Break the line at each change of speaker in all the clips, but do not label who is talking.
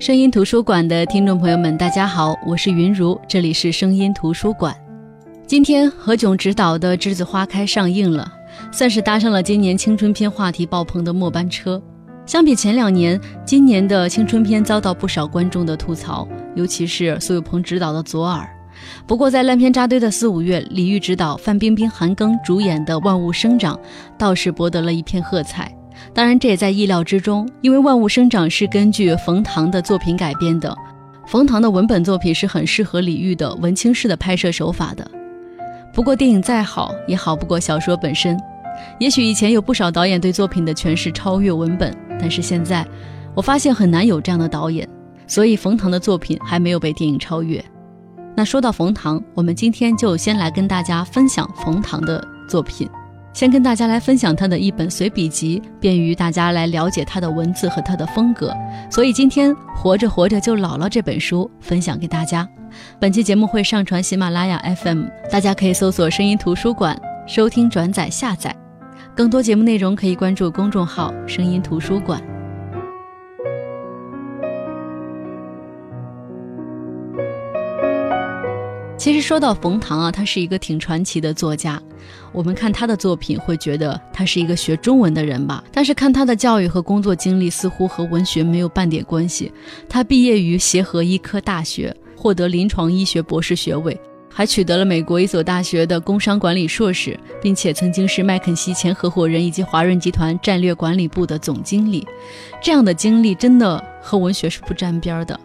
声音图书馆的听众朋友们，大家好，我是云如，这里是声音图书馆。今天何炅执导的《栀子花开》上映了，算是搭上了今年青春片话题爆棚的末班车。相比前两年，今年的青春片遭到不少观众的吐槽，尤其是苏有朋执导的《左耳》。不过，在烂片扎堆的四五月，李玉执导、范冰冰、韩庚主演的《万物生长》倒是博得了一片喝彩。当然，这也在意料之中，因为《万物生长》是根据冯唐的作品改编的。冯唐的文本作品是很适合李玉的文青式的拍摄手法的。不过，电影再好也好不过小说本身。也许以前有不少导演对作品的诠释超越文本，但是现在我发现很难有这样的导演，所以冯唐的作品还没有被电影超越。那说到冯唐，我们今天就先来跟大家分享冯唐的作品。先跟大家来分享他的一本随笔集，便于大家来了解他的文字和他的风格。所以今天活着活着就老了这本书分享给大家。本期节目会上传喜马拉雅 FM，大家可以搜索“声音图书馆”收听、转载、下载。更多节目内容可以关注公众号“声音图书馆”。其实说到冯唐啊，他是一个挺传奇的作家。我们看他的作品，会觉得他是一个学中文的人吧？但是看他的教育和工作经历，似乎和文学没有半点关系。他毕业于协和医科大学，获得临床医学博士学位，还取得了美国一所大学的工商管理硕士，并且曾经是麦肯锡前合伙人以及华润集团战略管理部的总经理。这样的经历真的和文学是不沾边的。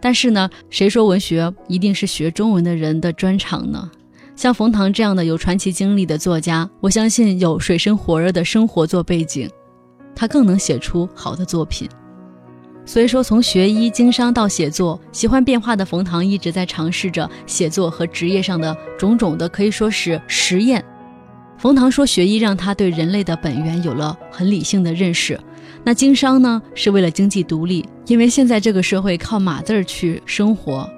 但是呢，谁说文学一定是学中文的人的专长呢？像冯唐这样的有传奇经历的作家，我相信有水深火热的生活做背景，他更能写出好的作品。所以说，从学医经商到写作，喜欢变化的冯唐一直在尝试着写作和职业上的种种的可以说是实验。冯唐说，学医让他对人类的本源有了很理性的认识。那经商呢，是为了经济独立，因为现在这个社会靠码字儿去生活，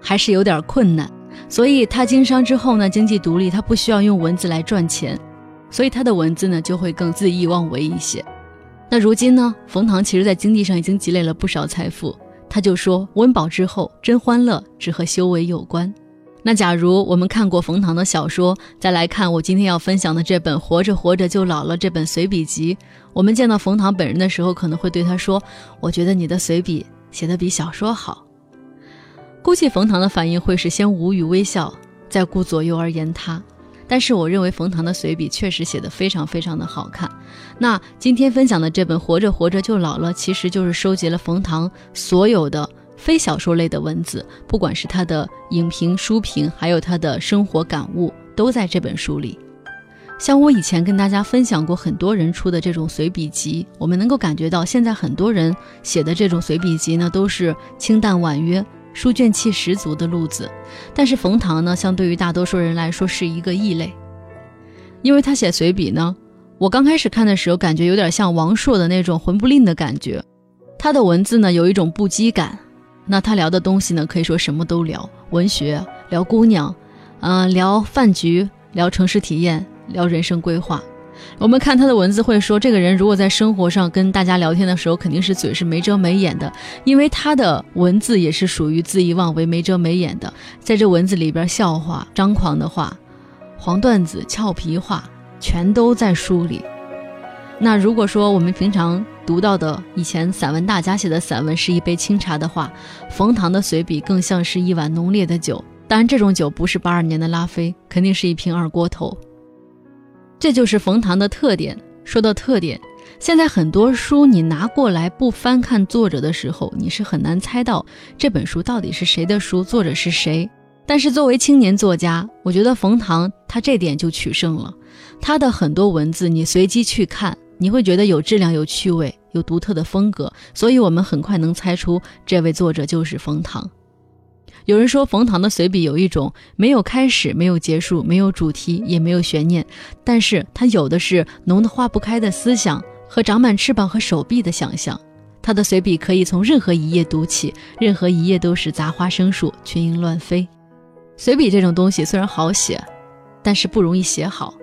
还是有点困难。所以他经商之后呢，经济独立，他不需要用文字来赚钱，所以他的文字呢就会更恣意妄为一些。那如今呢，冯唐其实在经济上已经积累了不少财富，他就说：“温饱之后真欢乐，只和修为有关。”那假如我们看过冯唐的小说，再来看我今天要分享的这本《活着活着就老了》这本随笔集，我们见到冯唐本人的时候，可能会对他说：“我觉得你的随笔写的比小说好。”估计冯唐的反应会是先无语微笑，再顾左右而言他。但是我认为冯唐的随笔确实写得非常非常的好看。那今天分享的这本《活着活着就老了》，其实就是收集了冯唐所有的。非小说类的文字，不管是他的影评、书评，还有他的生活感悟，都在这本书里。像我以前跟大家分享过很多人出的这种随笔集，我们能够感觉到，现在很多人写的这种随笔集呢，都是清淡婉约、书卷气十足的路子。但是冯唐呢，相对于大多数人来说是一个异类，因为他写随笔呢，我刚开始看的时候，感觉有点像王朔的那种魂不吝的感觉。他的文字呢，有一种不羁感。那他聊的东西呢，可以说什么都聊，文学聊姑娘，嗯，聊饭局，聊城市体验，聊人生规划。我们看他的文字会说，这个人如果在生活上跟大家聊天的时候，肯定是嘴是没遮没掩的，因为他的文字也是属于恣意妄为、没遮没掩的。在这文字里边，笑话、张狂的话、黄段子、俏皮话，全都在书里。那如果说我们平常读到的以前散文大家写的散文是一杯清茶的话，冯唐的随笔更像是一碗浓烈的酒。当然，这种酒不是八二年的拉菲，肯定是一瓶二锅头。这就是冯唐的特点。说到特点，现在很多书你拿过来不翻看作者的时候，你是很难猜到这本书到底是谁的书，作者是谁。但是作为青年作家，我觉得冯唐他这点就取胜了。他的很多文字，你随机去看。你会觉得有质量、有趣味、有独特的风格，所以我们很快能猜出这位作者就是冯唐。有人说冯唐的随笔有一种没有开始、没有结束、没有主题、也没有悬念，但是他有的是浓得化不开的思想和长满翅膀和手臂的想象。他的随笔可以从任何一页读起，任何一页都是杂花生树、群莺乱飞。随笔这种东西虽然好写，但是不容易写好。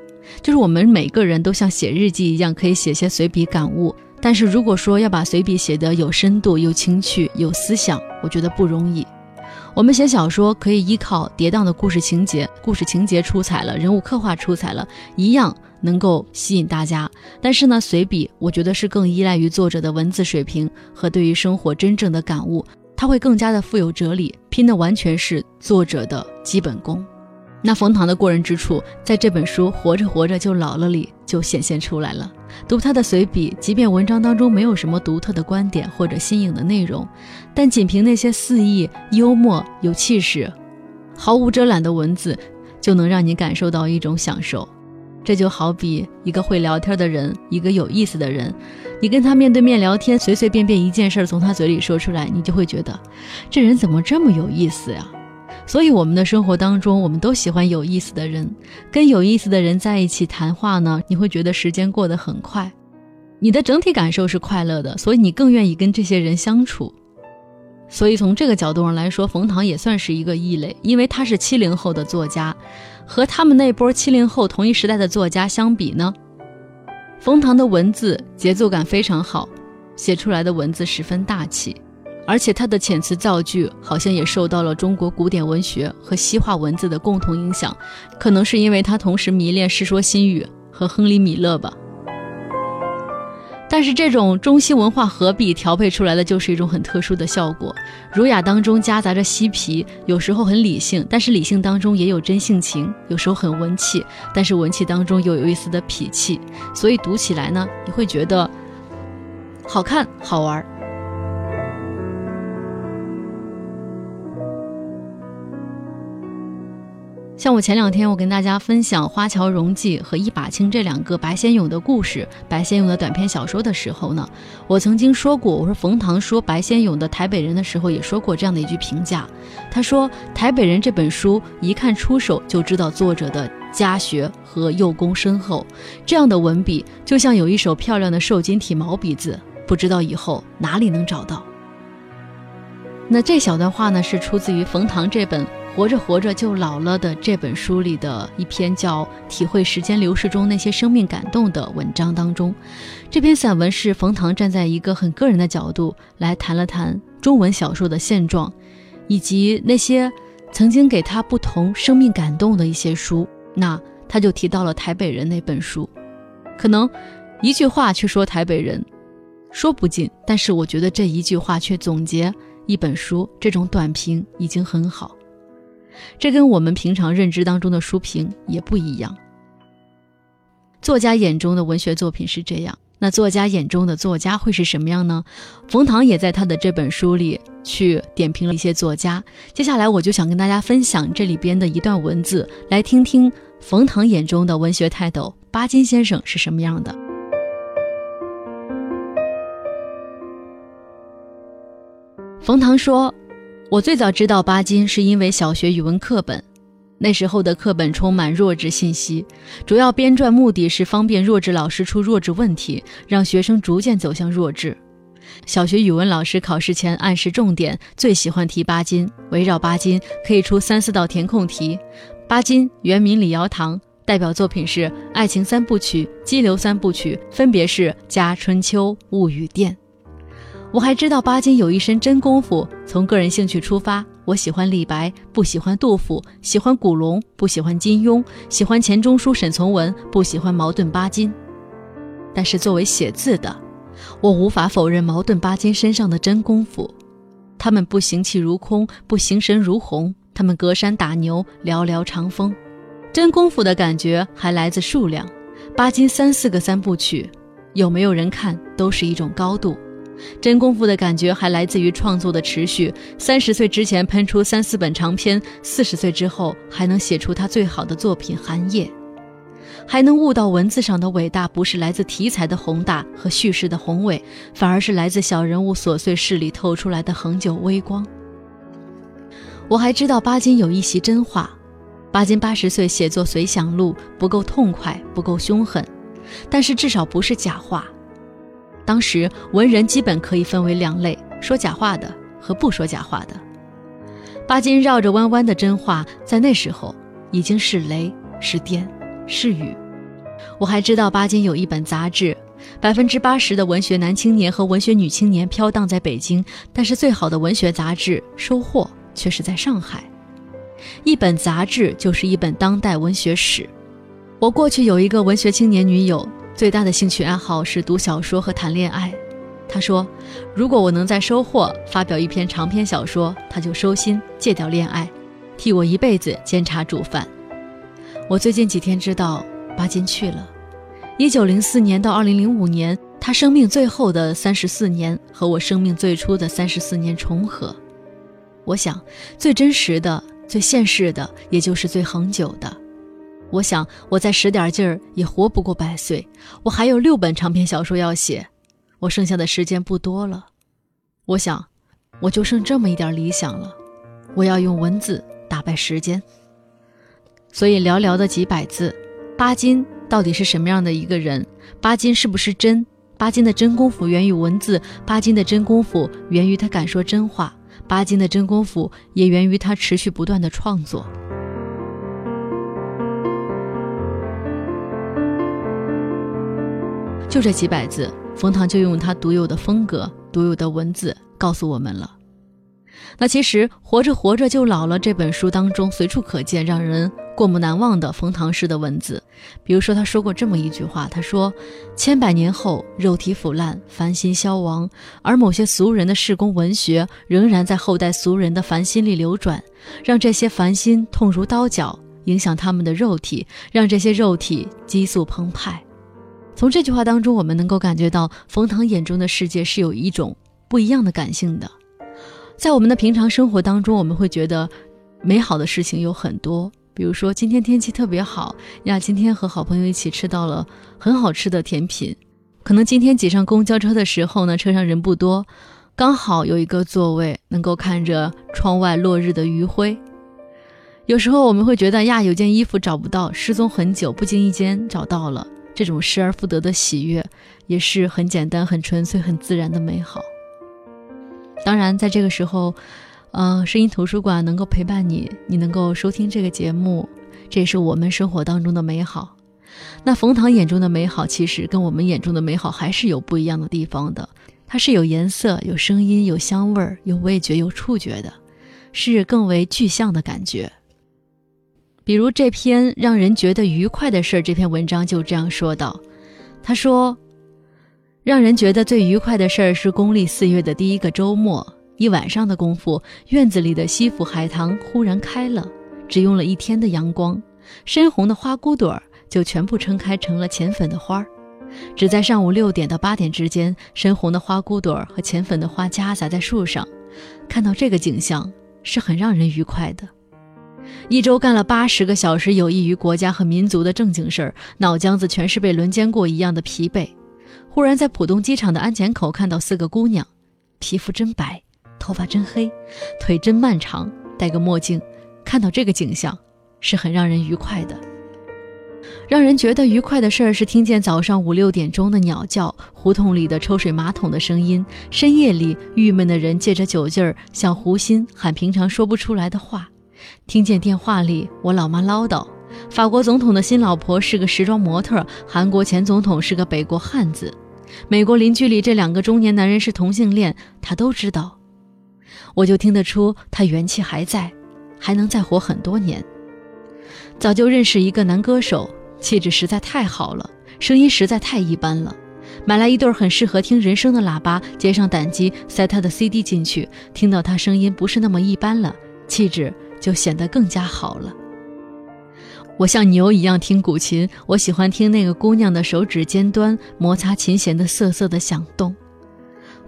就是我们每个人都像写日记一样，可以写些随笔感悟，但是如果说要把随笔写得有深度、有情趣、有思想，我觉得不容易。我们写小说可以依靠跌宕的故事情节，故事情节出彩了，人物刻画出彩了，一样能够吸引大家。但是呢，随笔我觉得是更依赖于作者的文字水平和对于生活真正的感悟，它会更加的富有哲理，拼的完全是作者的基本功。那冯唐的过人之处，在这本书《活着活着就老了》里就显现出来了。读他的随笔，即便文章当中没有什么独特的观点或者新颖的内容，但仅凭那些肆意、幽默、有气势、毫无遮拦的文字，就能让你感受到一种享受。这就好比一个会聊天的人，一个有意思的人，你跟他面对面聊天，随随便便一件事从他嘴里说出来，你就会觉得这人怎么这么有意思呀？所以，我们的生活当中，我们都喜欢有意思的人，跟有意思的人在一起谈话呢，你会觉得时间过得很快，你的整体感受是快乐的，所以你更愿意跟这些人相处。所以从这个角度上来说，冯唐也算是一个异类，因为他是七零后的作家，和他们那波七零后同一时代的作家相比呢，冯唐的文字节奏感非常好，写出来的文字十分大气。而且他的遣词造句好像也受到了中国古典文学和西化文字的共同影响，可能是因为他同时迷恋《世说新语》和亨利·米勒吧。但是这种中西文化合璧调配出来的就是一种很特殊的效果，儒雅当中夹杂着嬉皮，有时候很理性，但是理性当中也有真性情；有时候很文气，但是文气当中又有一丝的痞气，所以读起来呢，你会觉得好看好玩。像我前两天我跟大家分享《花桥荣记》和《一把青》这两个白先勇的故事，白先勇的短篇小说的时候呢，我曾经说过，我说冯唐说白先勇的《台北人》的时候，也说过这样的一句评价。他说，《台北人》这本书一看出手就知道作者的家学和幼功深厚，这样的文笔就像有一手漂亮的瘦金体毛笔字，不知道以后哪里能找到。那这小段话呢，是出自于冯唐这本。活着活着就老了的这本书里的一篇叫《体会时间流逝中那些生命感动》的文章当中，这篇散文是冯唐站在一个很个人的角度来谈了谈中文小说的现状，以及那些曾经给他不同生命感动的一些书。那他就提到了《台北人》那本书，可能一句话去说《台北人》，说不尽，但是我觉得这一句话却总结一本书，这种短评已经很好。这跟我们平常认知当中的书评也不一样。作家眼中的文学作品是这样，那作家眼中的作家会是什么样呢？冯唐也在他的这本书里去点评了一些作家。接下来我就想跟大家分享这里边的一段文字，来听听冯唐眼中的文学泰斗巴金先生是什么样的。冯唐说。我最早知道巴金是因为小学语文课本，那时候的课本充满弱智信息，主要编撰目的是方便弱智老师出弱智问题，让学生逐渐走向弱智。小学语文老师考试前暗示重点，最喜欢提巴金，围绕巴金可以出三四道填空题。巴金原名李尧棠，代表作品是爱情三部曲、激流三部曲，分别是《家春秋》《物语殿》。我还知道巴金有一身真功夫。从个人兴趣出发，我喜欢李白，不喜欢杜甫；喜欢古龙，不喜欢金庸；喜欢钱钟书、沈从文，不喜欢茅盾、巴金。但是作为写字的，我无法否认茅盾、巴金身上的真功夫。他们不行气如空，不形神如虹；他们隔山打牛，寥寥长风。真功夫的感觉还来自数量。巴金三四个三部曲，有没有人看，都是一种高度。真功夫的感觉还来自于创作的持续。三十岁之前喷出三四本长篇，四十岁之后还能写出他最好的作品《寒夜》，还能悟到文字上的伟大不是来自题材的宏大和叙事的宏伟，反而是来自小人物琐碎事里透出来的恒久微光。我还知道巴金有一席真话：巴金八十岁写作《随想录》不够痛快，不够凶狠，但是至少不是假话。当时文人基本可以分为两类：说假话的和不说假话的。巴金绕着弯弯的真话，在那时候已经是雷，是电，是雨。我还知道巴金有一本杂志，百分之八十的文学男青年和文学女青年飘荡在北京，但是最好的文学杂志收获却是在上海。一本杂志就是一本当代文学史。我过去有一个文学青年女友，最大的兴趣爱好是读小说和谈恋爱。他说，如果我能在收获发表一篇长篇小说，他就收心，戒掉恋爱，替我一辈子煎茶煮饭。我最近几天知道巴金去了。一九零四年到二零零五年，他生命最后的三十四年和我生命最初的三十四年重合。我想，最真实的。最现实的，也就是最恒久的。我想，我再使点劲儿也活不过百岁。我还有六本长篇小说要写，我剩下的时间不多了。我想，我就剩这么一点理想了。我要用文字打败时间。所以，寥寥的几百字，巴金到底是什么样的一个人？巴金是不是真？巴金的真功夫源于文字，巴金的真功夫源于他敢说真话。巴金的真功夫也源于他持续不断的创作。就这几百字，冯唐就用他独有的风格、独有的文字告诉我们了。那其实《活着活着就老了》这本书当中，随处可见让人过目难忘的冯唐式的文字。比如说，他说过这么一句话：“他说，千百年后，肉体腐烂，凡心消亡，而某些俗人的世工文学仍然在后代俗人的凡心里流转，让这些凡心痛如刀绞，影响他们的肉体，让这些肉体激素澎湃。”从这句话当中，我们能够感觉到冯唐眼中的世界是有一种不一样的感性的。在我们的平常生活当中，我们会觉得美好的事情有很多，比如说今天天气特别好呀，今天和好朋友一起吃到了很好吃的甜品，可能今天挤上公交车的时候呢，车上人不多，刚好有一个座位能够看着窗外落日的余晖。有时候我们会觉得呀，有件衣服找不到，失踪很久，不经意间找到了，这种失而复得的喜悦，也是很简单、很纯粹、很自然的美好。当然，在这个时候，呃，声音图书馆能够陪伴你，你能够收听这个节目，这也是我们生活当中的美好。那冯唐眼中的美好，其实跟我们眼中的美好还是有不一样的地方的。它是有颜色、有声音、有香味儿、有味觉、有触觉的，是更为具象的感觉。比如这篇让人觉得愉快的事儿，这篇文章就这样说道：“他说。”让人觉得最愉快的事儿是公历四月的第一个周末，一晚上的功夫，院子里的西府海棠忽然开了，只用了一天的阳光，深红的花骨朵儿就全部撑开成了浅粉的花儿。只在上午六点到八点之间，深红的花骨朵儿和浅粉的花夹杂在树上，看到这个景象是很让人愉快的。一周干了八十个小时有益于国家和民族的正经事儿，脑浆子全是被轮奸过一样的疲惫。忽然在浦东机场的安检口看到四个姑娘，皮肤真白，头发真黑，腿真漫长，戴个墨镜。看到这个景象，是很让人愉快的。让人觉得愉快的事儿是听见早上五六点钟的鸟叫，胡同里的抽水马桶的声音，深夜里郁闷的人借着酒劲儿向湖心喊平常说不出来的话，听见电话里我老妈唠叨。法国总统的新老婆是个时装模特，韩国前总统是个北国汉子，美国邻居里这两个中年男人是同性恋，他都知道。我就听得出他元气还在，还能再活很多年。早就认识一个男歌手，气质实在太好了，声音实在太一般了。买来一对很适合听人声的喇叭，接上胆机，塞他的 CD 进去，听到他声音不是那么一般了，气质就显得更加好了。我像牛一样听古琴，我喜欢听那个姑娘的手指尖端摩擦琴弦的瑟瑟的响动。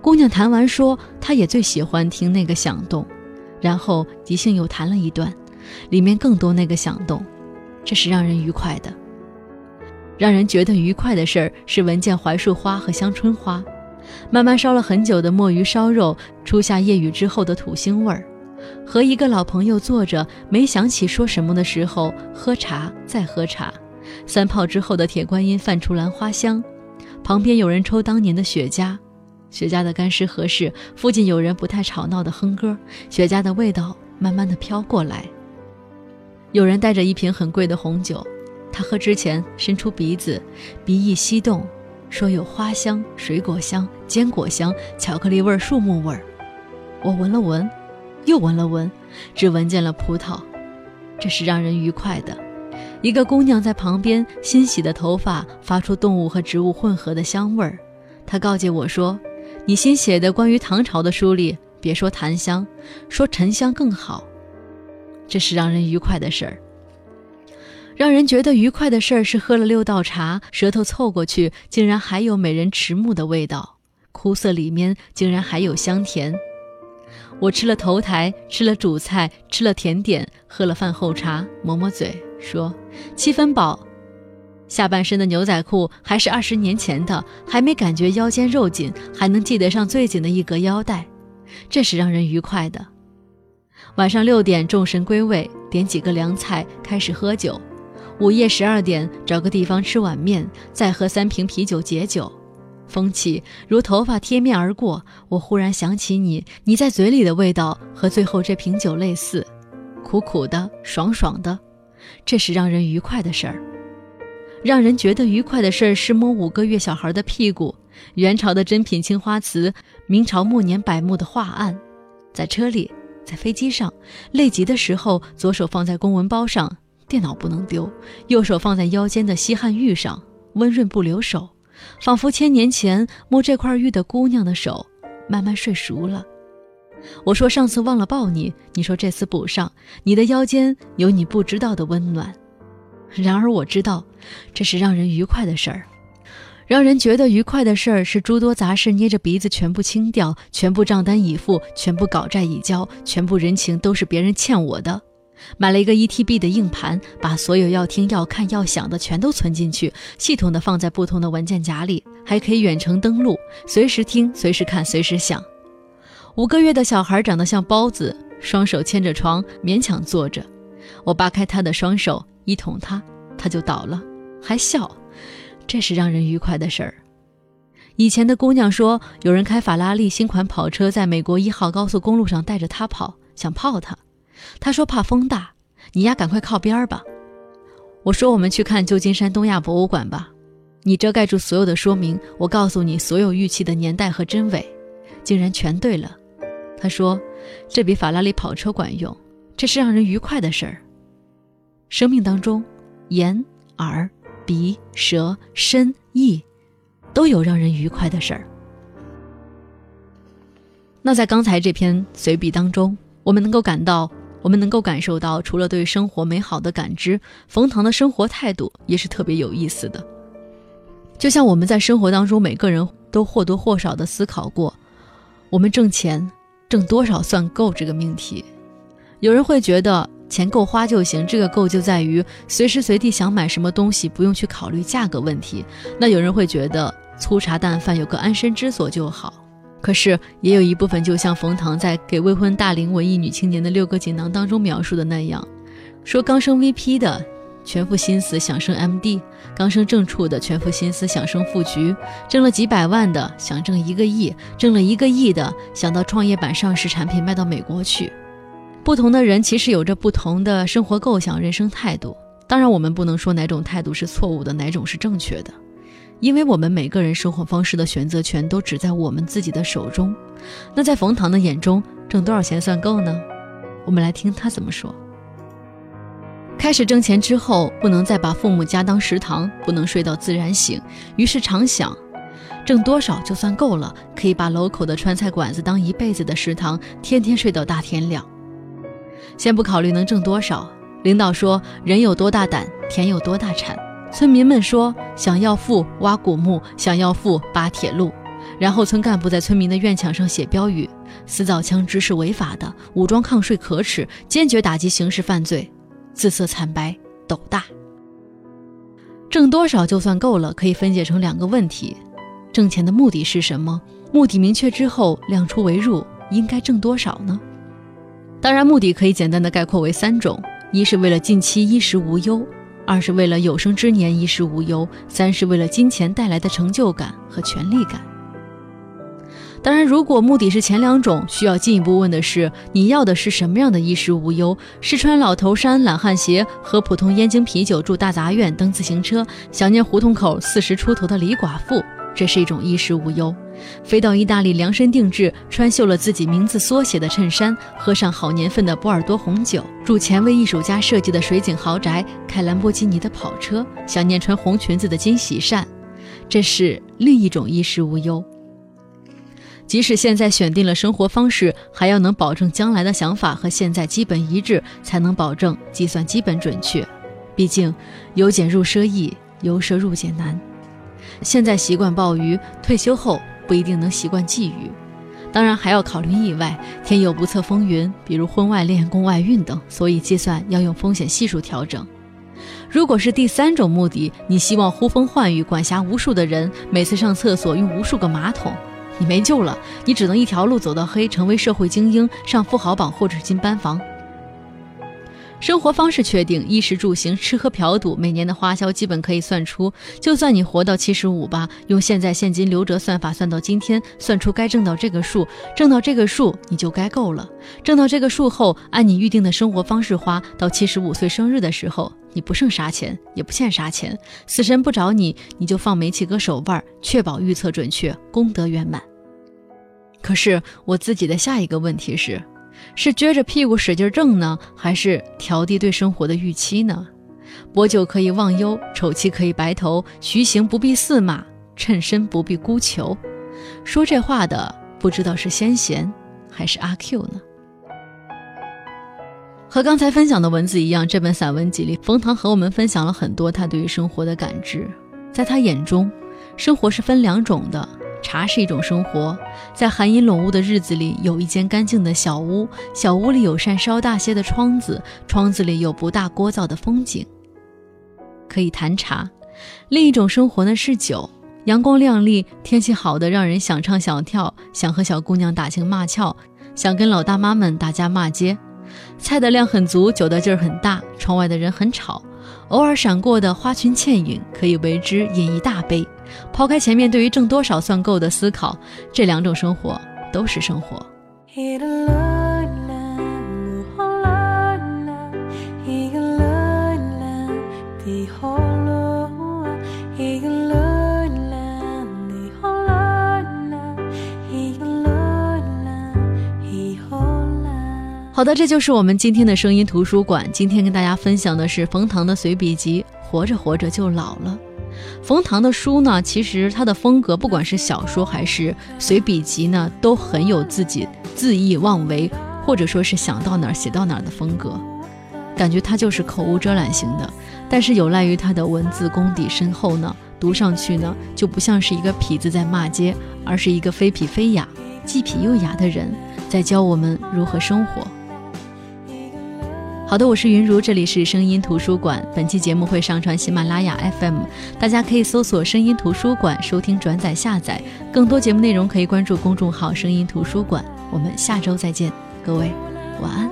姑娘弹完说，她也最喜欢听那个响动，然后即兴又弹了一段，里面更多那个响动，这是让人愉快的。让人觉得愉快的事儿是闻见槐树花和香椿花，慢慢烧了很久的墨鱼烧肉，初夏夜雨之后的土腥味儿。和一个老朋友坐着，没想起说什么的时候，喝茶再喝茶，三泡之后的铁观音泛出兰花香，旁边有人抽当年的雪茄，雪茄的干湿合适，附近有人不太吵闹的哼歌，雪茄的味道慢慢的飘过来。有人带着一瓶很贵的红酒，他喝之前伸出鼻子，鼻翼吸动，说有花香、水果香、坚果香、巧克力味、树木味儿。我闻了闻，又闻了闻，只闻见了葡萄。这是让人愉快的。一个姑娘在旁边，新洗的头发发出动物和植物混合的香味儿。她告诫我说：“你新写的关于唐朝的书里，别说檀香，说沉香更好。”这是让人愉快的事儿。让人觉得愉快的事儿是喝了六道茶，舌头凑过去，竟然还有美人迟暮的味道，枯涩里面竟然还有香甜。我吃了头台，吃了主菜，吃了甜点，喝了饭后茶，抹抹嘴说：“七分饱。”下半身的牛仔裤还是二十年前的，还没感觉腰间肉紧，还能系得上最紧的一格腰带，这是让人愉快的。晚上六点，众神归位，点几个凉菜，开始喝酒。午夜十二点，找个地方吃碗面，再喝三瓶啤酒解酒。风起如头发贴面而过，我忽然想起你，你在嘴里的味道和最后这瓶酒类似，苦苦的，爽爽的。这是让人愉快的事儿。让人觉得愉快的事儿是摸五个月小孩的屁股。元朝的珍品青花瓷，明朝末年柏木的画案，在车里，在飞机上，累极的时候，左手放在公文包上。电脑不能丢，右手放在腰间的西汉玉上，温润不留手，仿佛千年前摸这块玉的姑娘的手，慢慢睡熟了。我说上次忘了抱你，你说这次补上，你的腰间有你不知道的温暖。然而我知道，这是让人愉快的事儿，让人觉得愉快的事儿是诸多杂事捏着鼻子全部清掉，全部账单已付，全部稿债已交，全部人情都是别人欠我的。买了一个 E T B 的硬盘，把所有要听、要看、要想的全都存进去，系统的放在不同的文件夹里，还可以远程登录，随时听、随时看、随时想。五个月的小孩长得像包子，双手牵着床，勉强坐着。我扒开他的双手，一捅他，他就倒了，还笑。这是让人愉快的事儿。以前的姑娘说，有人开法拉利新款跑车在美国一号高速公路上带着她跑，想泡她。他说怕风大，你呀赶快靠边儿吧。我说我们去看旧金山东亚博物馆吧。你遮盖住所有的说明，我告诉你所有玉器的年代和真伪，竟然全对了。他说这比法拉利跑车管用，这是让人愉快的事儿。生命当中，眼、耳、鼻、舌、身、意，都有让人愉快的事儿。那在刚才这篇随笔当中，我们能够感到。我们能够感受到，除了对生活美好的感知，冯唐的生活态度也是特别有意思的。就像我们在生活当中，每个人都或多或少的思考过，我们挣钱挣多少算够这个命题。有人会觉得钱够花就行，这个够就在于随时随地想买什么东西不用去考虑价格问题。那有人会觉得粗茶淡饭有个安身之所就好。可是，也有一部分，就像冯唐在给未婚大龄文艺女青年的六个锦囊当中描述的那样，说刚升 VP 的全副心思想升 MD，刚升正处的全副心思想升副局，挣了几百万的想挣一个亿，挣了一个亿的想到创业板上市产品卖到美国去。不同的人其实有着不同的生活构想、人生态度。当然，我们不能说哪种态度是错误的，哪种是正确的。因为我们每个人生活方式的选择权都只在我们自己的手中。那在冯唐的眼中，挣多少钱算够呢？我们来听他怎么说。开始挣钱之后，不能再把父母家当食堂，不能睡到自然醒，于是常想，挣多少就算够了，可以把楼口的川菜馆子当一辈子的食堂，天天睡到大天亮。先不考虑能挣多少，领导说人有多大胆，田有多大产。村民们说：“想要富，挖古墓；想要富，扒铁路。”然后村干部在村民的院墙上写标语：“私造枪支是违法的，武装抗税可耻，坚决打击刑事犯罪。”自色惨白，斗大。挣多少就算够了？可以分解成两个问题：挣钱的目的是什么？目的明确之后，量出为入，应该挣多少呢？当然，目的可以简单的概括为三种：一是为了近期衣食无忧。二是为了有生之年衣食无忧，三是为了金钱带来的成就感和权力感。当然，如果目的是前两种，需要进一步问的是，你要的是什么样的衣食无忧？是穿老头衫、懒汉鞋，喝普通燕京啤酒，住大杂院，蹬自行车，想念胡同口四十出头的李寡妇，这是一种衣食无忧；飞到意大利量身定制，穿绣了自己名字缩写的衬衫，喝上好年份的波尔多红酒，住前卫艺术家设计的水景豪宅，开兰博基尼的跑车，想念穿红裙子的金喜善，这是另一种衣食无忧。即使现在选定了生活方式，还要能保证将来的想法和现在基本一致，才能保证计算基本准确。毕竟，由俭入奢易，由奢入俭难。现在习惯鲍鱼，退休后不一定能习惯鲫鱼。当然还要考虑意外，天有不测风云，比如婚外恋、宫外孕等，所以计算要用风险系数调整。如果是第三种目的，你希望呼风唤雨，管辖无数的人，每次上厕所用无数个马桶。你没救了，你只能一条路走到黑，成为社会精英，上富豪榜或者进班房。生活方式确定，衣食住行、吃喝嫖赌，每年的花销基本可以算出。就算你活到七十五吧，用现在现金流折算法算到今天，算出该挣到这个数，挣到这个数你就该够了。挣到这个数后，按你预定的生活方式花，到七十五岁生日的时候，你不剩啥钱，也不欠啥钱，死神不找你，你就放煤气哥手腕，确保预测准确，功德圆满。可是我自己的下一个问题是：是撅着屁股使劲挣呢，还是调低对生活的预期呢？薄酒可以忘忧，丑妻可以白头，徐行不必驷马，趁身不必孤求。说这话的不知道是先贤还是阿 Q 呢？和刚才分享的文字一样，这本散文集里，冯唐和我们分享了很多他对于生活的感知。在他眼中，生活是分两种的。茶是一种生活，在寒阴笼屋的日子里，有一间干净的小屋，小屋里有扇稍大些的窗子，窗子里有不大聒噪的风景，可以谈茶。另一种生活呢是酒，阳光亮丽，天气好的让人想唱想跳，想和小姑娘打情骂俏，想跟老大妈们打架骂街。菜的量很足，酒的劲儿很大，窗外的人很吵，偶尔闪过的花裙倩影，可以为之饮一大杯。抛开前面对于挣多少算够的思考，这两种生活都是生活。好的，这就是我们今天的声音图书馆。今天跟大家分享的是冯唐的随笔集《活着活着就老了》。冯唐的书呢，其实他的风格，不管是小说还是随笔集呢，都很有自己恣意妄为，或者说是想到哪儿写到哪儿的风格，感觉他就是口无遮拦型的。但是有赖于他的文字功底深厚呢，读上去呢，就不像是一个痞子在骂街，而是一个非痞非雅、既痞又雅的人，在教我们如何生活。好的，我是云如，这里是声音图书馆。本期节目会上传喜马拉雅 FM，大家可以搜索“声音图书馆”收听、转载、下载。更多节目内容可以关注公众号“声音图书馆”。我们下周再见，各位晚安。